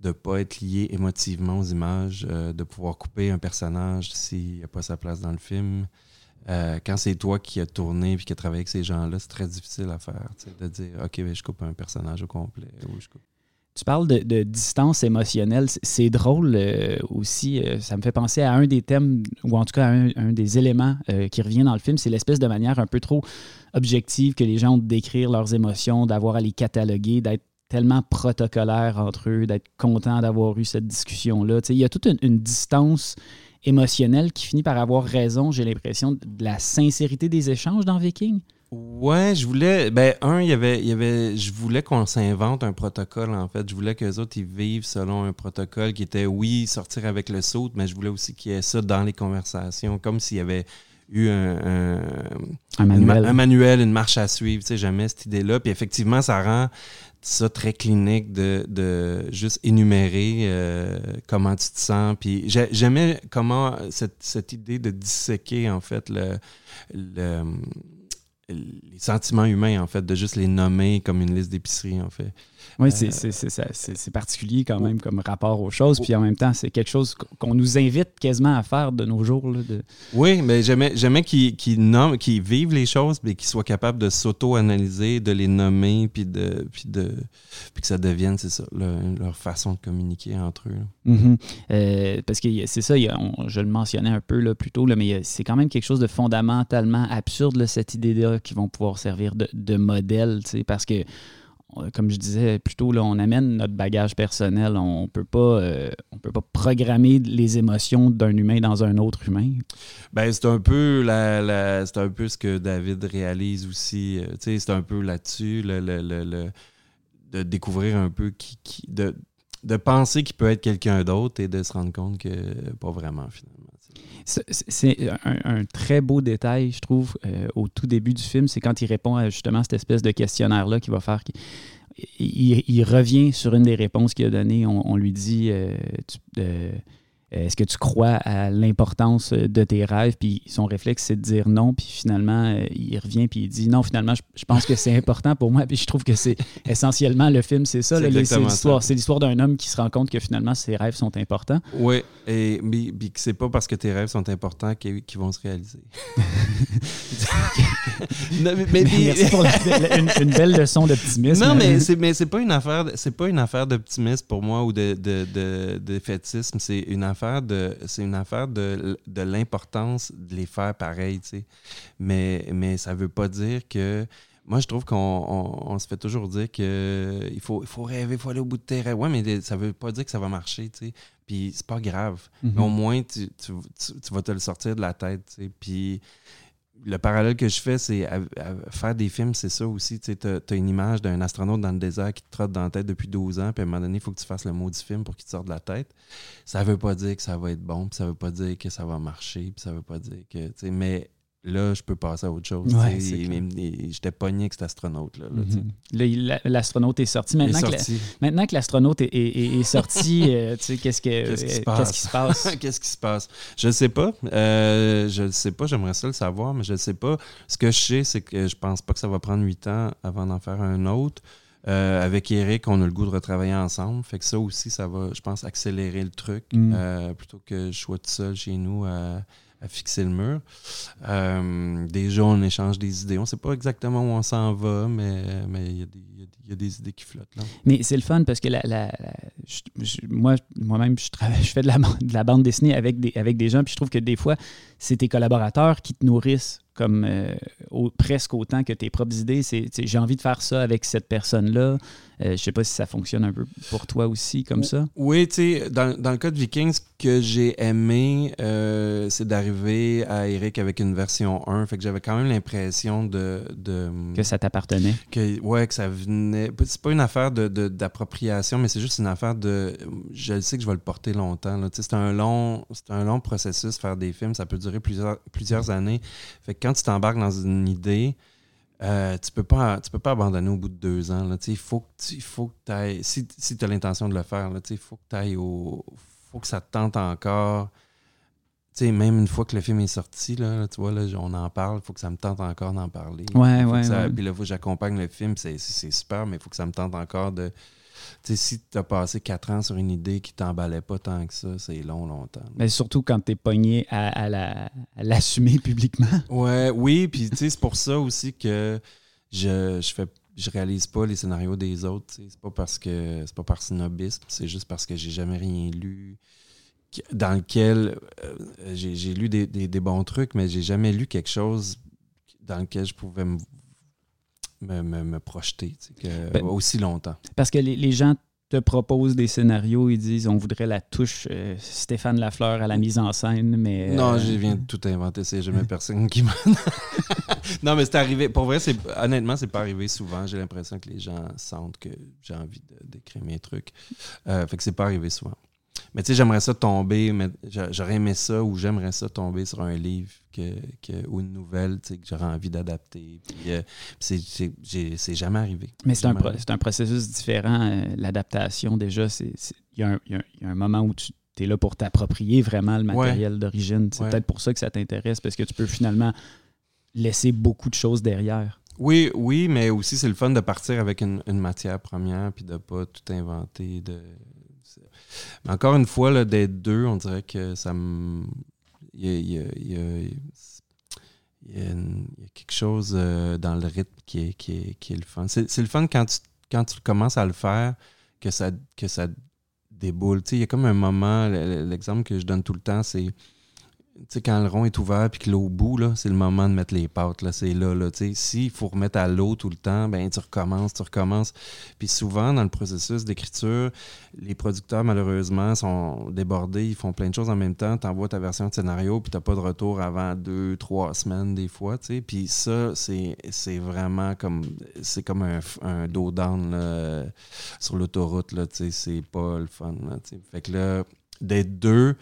de ne pas être lié émotivement aux images, de pouvoir couper un personnage s'il n'y a pas sa place dans le film. quand c'est toi qui as tourné et qui as travaillé avec ces gens-là, c'est très difficile à faire. De dire, OK, ben, je coupe un personnage au complet. Ou je coupe tu parles de, distance émotionnelle. C'est drôle euh, aussi. Euh, ça me fait penser à un des thèmes, ou en tout cas à un, des éléments euh, qui revient dans le film. C'est l'espèce de manière un peu trop objective que les gens ont de décrire leurs émotions, d'avoir à les cataloguer, d'être tellement protocolaire entre eux, d'être content d'avoir eu cette discussion-là. Il y a toute une, distance émotionnelle qui finit par avoir raison, j'ai l'impression, de la sincérité des échanges dans Viking. Ouais, je voulais. Ben, un, il y avait, il y avait. Je voulais qu'on s'invente un protocole, en fait. Je voulais que les autres, vivent selon un protocole qui était, oui, sortir avec le saut, mais je voulais aussi qu'il y ait ça dans les conversations, comme s'il y avait eu un, un, manuel. Une, un, manuel. une marche à suivre, tu sais, jamais cette idée-là. Puis effectivement, ça rend ça très clinique de, de juste énumérer euh, comment tu te sens. Puis j'aimais comment cette, cette, idée de disséquer en fait le, le, les sentiments humains en fait, de juste les nommer comme une liste d'épicerie en fait. Oui, c'est particulier quand même comme rapport aux choses. Puis en même temps, c'est quelque chose qu'on nous invite quasiment à faire de nos jours. de... Oui, mais j'aimais qu'ils qu vivent les choses, mais qu'ils soient capables de s'auto-analyser, de les nommer, puis, de, puis, de, puis que ça devienne, c'est ça, leur façon de communiquer entre eux. Mm-hmm. Euh, parce que c'est ça, je le mentionnais un peu là, plus tôt, là, mais c'est quand même quelque chose de fondamentalement absurde, cette idée-là, qui vont pouvoir servir de, de modèle, parce que comme je disais plus tôt, là, on amène notre bagage personnel. On peut pas, euh, peut pas programmer les émotions d'un humain dans un autre humain. Ben, c'est un peu la, c'est un peu ce que David réalise aussi. Euh, c'est un peu là-dessus, le, de découvrir un peu qui, de, de penser qu'il peut être quelqu'un d'autre et de se rendre compte que pas vraiment finalement. C'est un, très beau détail, je trouve, euh, au tout début du film. C'est quand il répond à justement cette espèce de questionnaire-là qui va faire. Il, revient sur une des réponses qu'il a données. On, lui dit euh, euh, est-ce que tu crois à l'importance euh, de tes rêves? Puis son réflexe, c'est de dire non. Puis finalement, euh, il revient puis il dit non, finalement, je, pense que c'est important pour moi. Puis je trouve que c'est essentiellement le film, c'est ça. C'est l'histoire. C'est l'histoire d'un homme qui se rend compte que finalement, ses rêves sont importants. Oui, et mais, que c'est pas parce que tes rêves sont importants qu'ils vont se réaliser. <laughs> Merci pour une, belle leçon d'optimisme. Non, mais c'est mais c'est pas une affaire c'est pas une affaire d'optimisme pour moi ou de, de, de, de fétisme. C'est une affaire de c'est une affaire de, l'importance de les faire pareil, tu sais. Mais, mais ça veut pas dire que moi, je trouve qu'on se fait toujours dire qu'il faut, il faut rêver, il faut aller au bout de tes rêves. Ouais, mais ça veut pas dire que ça va marcher, tu sais. Puis c'est pas grave. Mm-hmm. Mais au moins, tu, tu, vas te le sortir de la tête, tu sais. Puis le parallèle que je fais, c'est faire des films, c'est ça aussi. Tu as, une image d'un astronaute dans le désert qui te trotte dans la tête depuis 12 ans, puis à un moment donné, il faut que tu fasses le mot du film pour qu'il te sorte de la tête. Ça veut pas dire que ça va être bon, puis ça veut pas dire que ça va marcher, puis ça veut pas dire que. Mais là, je peux passer à autre chose. Ouais, J'étais pogné avec cet astronaute-là. Mhm. L'astronaute est sorti. Maintenant, Que, maintenant que l'astronaute est, sorti, <laughs> euh, qu'est-ce, qu'est-ce qui se passe? <laughs> qu'est-ce qui se passe? Je ne sais pas. Euh, je ne sais pas. J'aimerais ça le savoir, mais je ne sais pas. Ce que je sais, c'est que je pense pas que ça va prendre huit ans avant d'en faire un autre. Euh, avec Eric, on a le goût de retravailler ensemble. Fait que ça aussi, ça va, je pense, accélérer le truc. Mm. plutôt que je sois tout seul chez nous à à fixer le mur. Euh, déjà, on échange des idées. On ne sait pas exactement où on s'en va, mais il y, a des idées qui flottent. Là. Mais c'est le fun parce que la, moi, moi-même, je, <laughs> je fais de la, de la, bande dessinée avec des, avec des gens, puis je trouve que des fois, c'est tes collaborateurs qui te nourrissent comme euh, presque autant que tes propres idées. C'est, j'ai envie de faire ça avec cette personne-là. Euh, je sais pas si ça fonctionne un peu pour toi aussi comme ça. Oui, tu sais, dans, dans, le cas de Vikings, ce que j'ai aimé, euh, c'est d'arriver à Eric avec une version 1. Fait que j'avais quand même l'impression de, de, Que ça t'appartenait. Que, ouais, que ça venait. C'est pas une affaire de, d'appropriation, mais c'est juste une affaire de. Je sais que je vais le porter longtemps. C'est un long, un long processus, faire des films. Ça peut durer plusieurs, plusieurs années. Fait que quand tu t'embarques dans une idée, euh, tu peux pas tu peux pas abandonner au bout de deux ans. Là. Il faut que tu faut que ailles, si, si tu as l'intention de le faire, il faut que tu ailles au. faut que ça te tente encore. Sais même une fois que le film est sorti, là, tu vois, là, on en parle, il faut que ça me tente encore d'en parler. Ouais, ouais, Puis là, faut que j'accompagne le film, c'est super, mais il faut que ça me tente encore de, si tu as passé quatre ans sur une idée qui t'emballait pas tant que ça, c'est long, longtemps. Mais surtout quand tu es pogné à, l'assumer publiquement. Ouais, oui, puis c'est pour ça aussi que je, je fais je réalise pas les scénarios des autres. C'est pas parce que c'est pas par snobisme, c'est juste parce que j'ai jamais rien lu dans lequel euh, j'ai lu des, des, bons trucs, mais j'ai jamais lu quelque chose dans lequel je pouvais me me, projeter ben, aussi longtemps. Parce que les, gens te proposent des scénarios, ils disent on voudrait la touche euh, Stéphane Lafleur à la mise en scène, mais. Non, euh, je viens de tout inventer, c'est jamais <laughs> personne qui m'a. <laughs> non, mais c'est arrivé. Pour vrai, c'est honnêtement, c'est pas arrivé souvent. J'ai l'impression que les gens sentent que j'ai envie d'écrire mes trucs. Fait que c'est pas arrivé souvent. Mais tu sais, j'aimerais ça tomber, mais j'aurais aimé ça ou j'aimerais ça tomber sur un livre que, ou une nouvelle que j'aurais envie d'adapter. Puis, euh, c'est jamais arrivé. Mais c'est un, un, processus différent, euh, l'adaptation déjà. Il y, a un moment où tu es là pour t'approprier vraiment le matériel d'origine. C'est peut-être pour ça que ça t'intéresse, parce que tu peux finalement laisser beaucoup de choses derrière. Oui, oui, mais aussi c'est le fun de partir avec une, matière première puis de pas tout inventer. De... Mais encore une fois, là, des deux, on dirait que ça me. Il y a, quelque chose euh, dans le rythme qui est, qui est, qui est le fun. C'est le fun quand tu, quand tu commences à le faire que ça, que ça déboule. Il y a comme un moment, l'exemple que je donne tout le temps, c'est tu sais, quand le rond est ouvert puis que l'eau bout, là, c'est le moment de mettre les pâtes. Là, c'est là, là. Tu sais, s'il faut remettre à l'eau tout le temps, ben tu recommences, tu recommences. Puis souvent, dans le processus d'écriture, les producteurs, malheureusement, sont débordés, ils font plein de choses en même temps. Tu envoies ta version de scénario, puis tu pas de retour avant deux, trois semaines, des fois, tu sais. Puis ça, c'est, vraiment comme... C'est comme un, un dos down sur l'autoroute, là, tu sais. C'est pas le fun, là, tu sais. Fait que là, d'être deux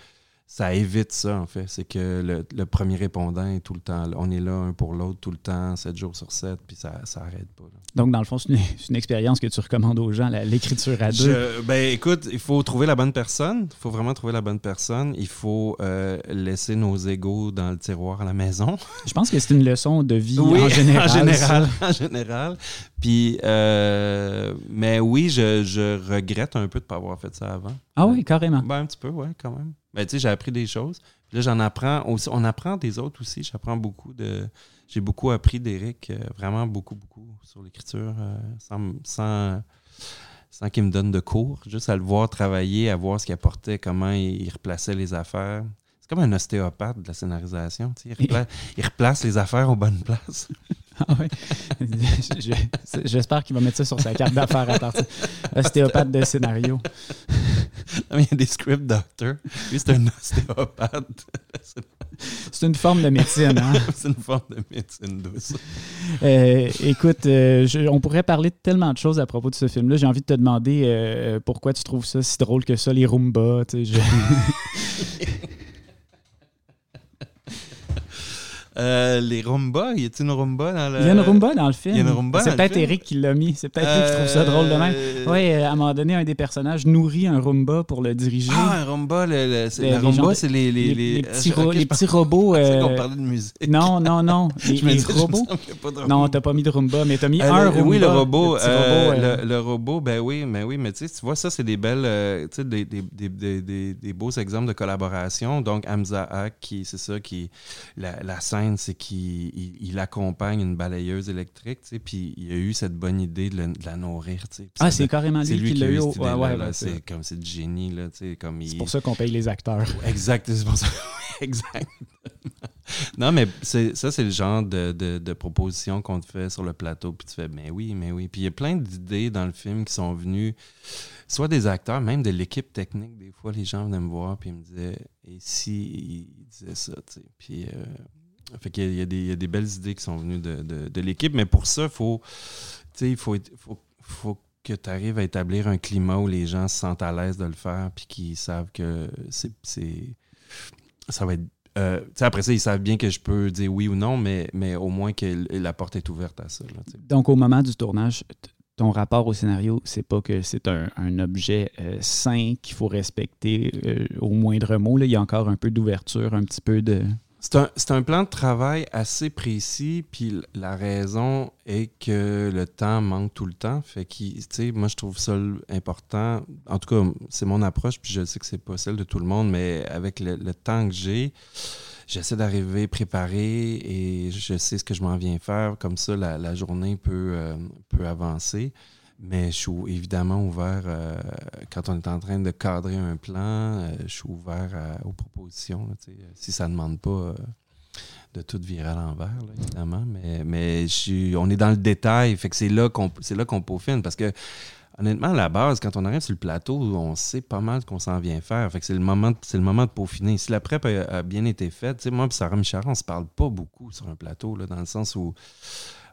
ça évite ça, en fait. C'est que le, premier répondant est tout le temps là. On est là un pour l'autre tout le temps, 7 jours sur 7, puis ça n'arrête pas. Donc, dans le fond, c'est une, expérience que tu recommandes aux gens, l'écriture à deux. ben, écoute, il faut trouver la bonne personne. Il faut vraiment trouver la bonne personne. Il faut euh, laisser nos égaux dans le tiroir à la maison. <laughs> Je pense que c'est une leçon de vie en <laughs> général. En général, en général. Puis, euh, mais oui, je, je, regrette un peu de ne pas avoir fait ça avant. Ah oui, carrément. Ben, un petit peu, oui, quand même. Ben, tu sais, j'ai appris des choses. là, j'en apprends aussi. On apprend des autres aussi. J'apprends beaucoup de. J'ai beaucoup appris d'Éric, euh, vraiment beaucoup, beaucoup sur l'écriture, euh, sans, sans, sans qu'il me donne de cours. Juste à le voir travailler, à voir ce qu'il apportait, comment il, replaçait les affaires. C'est comme un ostéopathe de la scénarisation. Il replace les affaires aux bonnes places. <laughs> Ah <laughs> j'espère qu'il va mettre ça sur sa carte d'affaires à partir. Ostéopathe de scénario. il y a des script doctors. Lui, c'est un ostéopathe. <laughs> C'est une forme de médecine. Hein? <laughs> c'est une forme de médecine douce. Euh, écoute, euh, on pourrait parler de tellement de choses à propos de ce film-là. J'ai envie de te demander euh, pourquoi tu trouves ça si drôle que ça, les Roomba. Euh, les Roomba, y a-t-il une Roomba dans le. Il y a une Roomba dans le film. Il y a une Roomba. C'est peut-être Eric qui l'a mis. C'est peut-être lui qui trouve ça drôle de même. Euh, oui, à un moment donné, un des personnages nourrit un Roomba pour le diriger. Ah, un Roomba, le, le, la Roomba, c'est les, les, les, petits, les petits robots. <laughs> Euh... on parlait de musique. Non, non, non. <laughs> Les, robots. non, t'as pas mis de Roomba, mais t'as mis euh, un Roomba. Oui, le robot. Le, robot, ben oui, mais oui, mais tu sais, tu vois, ça, c'est des belles, tu sais, des, des, des, des, beaux exemples de collaboration. Donc, Hamza qui, c'est ça, qui, la, la scène, c'est qui il, accompagne une balayeuse électrique, tu sais, puis il a eu cette bonne idée de, la nourrir, tu sais. Ah, c'est carrément lui, qui l'a eu. Ouais, ouais, c'est comme c'est génie, là, tu sais, comme C'est pour ça qu'on paye les acteurs. <laughs> Exact, c'est pour ça. <laughs> exact. non, mais ça, c'est le genre de, de, proposition qu'on te fait sur le plateau, puis tu fais, mais oui, mais oui. Puis il y a plein d'idées dans le film qui sont venues, soit des acteurs, même de l'équipe technique. Des fois, les gens venaient me voir, puis ils me disaient, et si ils disaient ça, tu sais. Puis. Euh, fait qu'il y, y a des belles idées qui sont venues de, de, l'équipe, mais pour ça, faut, il faut, faut, faut que tu arrives à établir un climat où les gens se sentent à l'aise de le faire puis qu'ils savent que c'est ça va être euh, après ça, ils savent bien que je peux dire oui ou non, mais, mais au moins que la porte est ouverte à ça. Donc, au moment du tournage, ton rapport au scénario, c'est pas que c'est un, un, objet euh, sain qu'il faut respecter euh, au moindre mot. Là. Il y a encore un peu d'ouverture, un petit peu de. C'est un, un, plan de travail assez précis, puis la raison est que le temps manque tout le temps. Fait que, moi, je trouve ça important. En tout cas, c'est mon approche, puis je sais que c'est pas celle de tout le monde, mais avec le, temps que j'ai, j'essaie d'arriver préparé et je sais ce que je m'en viens faire. Comme ça, la, journée peut, euh, peut avancer. Mais je suis évidemment ouvert, euh, quand on est en train de cadrer un plan, euh, je suis ouvert aux propositions. si ça ne demande pas euh, de tout virer à l'envers, évidemment. Mais, mais on est dans le détail, fait que c'est là qu'on qu'on peaufine. Parce que honnêtement, à la base, quand on arrive sur le plateau, on sait pas mal qu'on s'en vient faire. Fait que c'est le moment, c'est le moment de peaufiner. Si la prep a, bien été faite, moi et Sarah Michard, on se parle pas beaucoup sur un plateau, là, dans le sens où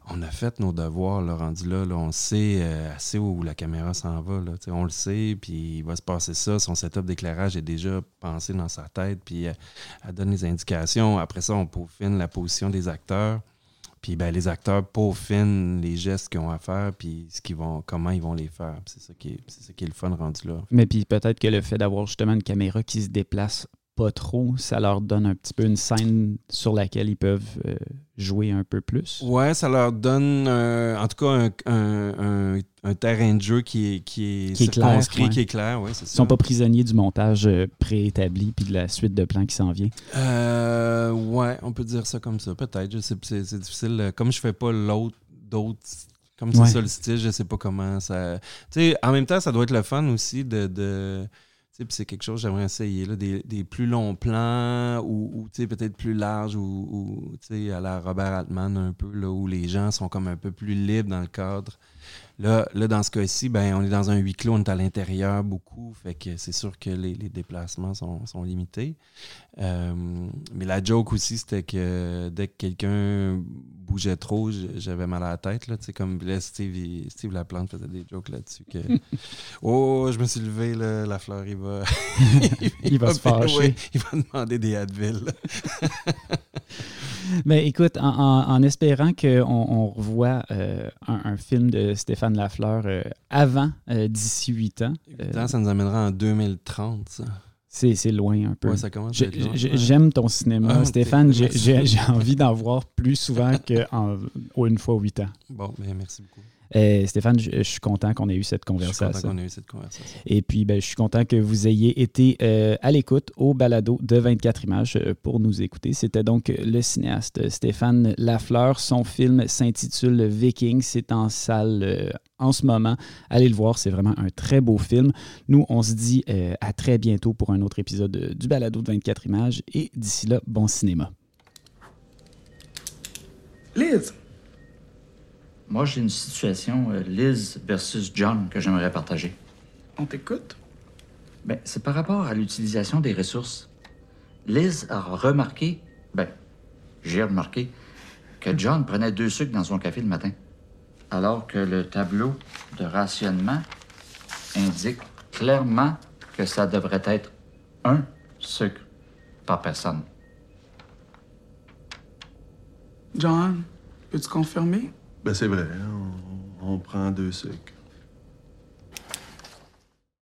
on a fait nos devoirs, là, rendu là, on sait euh, assez où la caméra s'en va, on le sait, puis il va se passer ça, son setup d'éclairage est déjà pensé dans sa tête, puis euh, elle donne les indications. Après ça, on peaufine la position des acteurs, puis ben, les acteurs peaufinent les gestes qu'ils ont à faire, puis ce qu'ils vont, comment ils vont les faire. C'est ça, qui est, ça qui est le fun rendu là. Mais puis peut-être que le fait d'avoir justement une caméra qui se déplace pas trop, ça leur donne un petit peu une scène sur laquelle ils peuvent euh, jouer un peu plus. Ouais, ça leur donne euh, en tout cas un, un- un- un terrain de jeu qui est, qui est, Qui est clair, ouais. qui est clair, c'est Ils ça. sont pas prisonniers du montage euh, préétabli puis de la suite de plans qui s'en vient. Euh, ouais, on peut dire ça comme ça, peut-être. C'est, difficile. Comme je fais pas l'autre, d'autres, comme c'est Ouais. ça le style, je sais pas comment ça. Tu sais, en même temps, ça doit être le fun aussi de. de c'est quelque chose que j'aimerais essayer, là, des, des plus longs plans ou, ou, peut-être plus larges ou, ou, à la Robert Altman un peu, là, où les gens sont comme un peu plus libres dans le cadre. Là, là dans ce cas-ci, ben, on est dans un huis clos, on est à l'intérieur beaucoup, fait que c'est sûr que les, les déplacements sont, sont limités. Euh, mais la joke aussi, c'était que dès que quelqu'un bougeait trop, j'avais mal à la tête. Là, comme là, Steve, il- Steve Laplante faisait des jokes là-dessus. Que, <laughs> oh, je me suis levé, là, la fleur, il va. <laughs> Il va se fâcher. ouais, il va demander des Advil. <laughs> Mais écoute, en, en- en espérant qu'on on revoit euh, un, un film de Stéphane Lafleur euh, avant euh, d'ici huit ans, euh, Évidemment, ça nous amènera en 2030, ça. C'est c'est loin un peu. Ouais, ça commence. J'aime ton cinéma, Ah, Stéphane. J'ai- envie d'en voir plus souvent <laughs> qu'une fois huit ans. Bon, ben, merci beaucoup. Euh, Stéphane, je, je suis content qu'on ait eu cette Je suis content conversation. qu'on ait eu cette conversation. Et puis, ben, je suis content que vous ayez été euh, à l'écoute au balado de 24 images euh, pour nous écouter. C'était donc le cinéaste Stéphane Lafleur. Son film s'intitule Viking. C'est en salle euh, en ce moment. Allez le voir, c'est vraiment un très beau film. Nous, on se dit euh, à très bientôt pour un autre épisode du balado de 24 images. Et d'ici là, bon cinéma. Liz, Moi, j'ai une situation euh, Liz versus John que j'aimerais partager. on t'écoute? Ben, c'est par rapport à l'utilisation des ressources. Liz a remarqué, ben, j'ai remarqué, que John prenait deux sucres dans son café le matin, alors que le tableau de rationnement indique clairement que ça devrait être un sucre par personne. John, peux-tu confirmer? Ben c'est vrai, on, on prend deux sucres.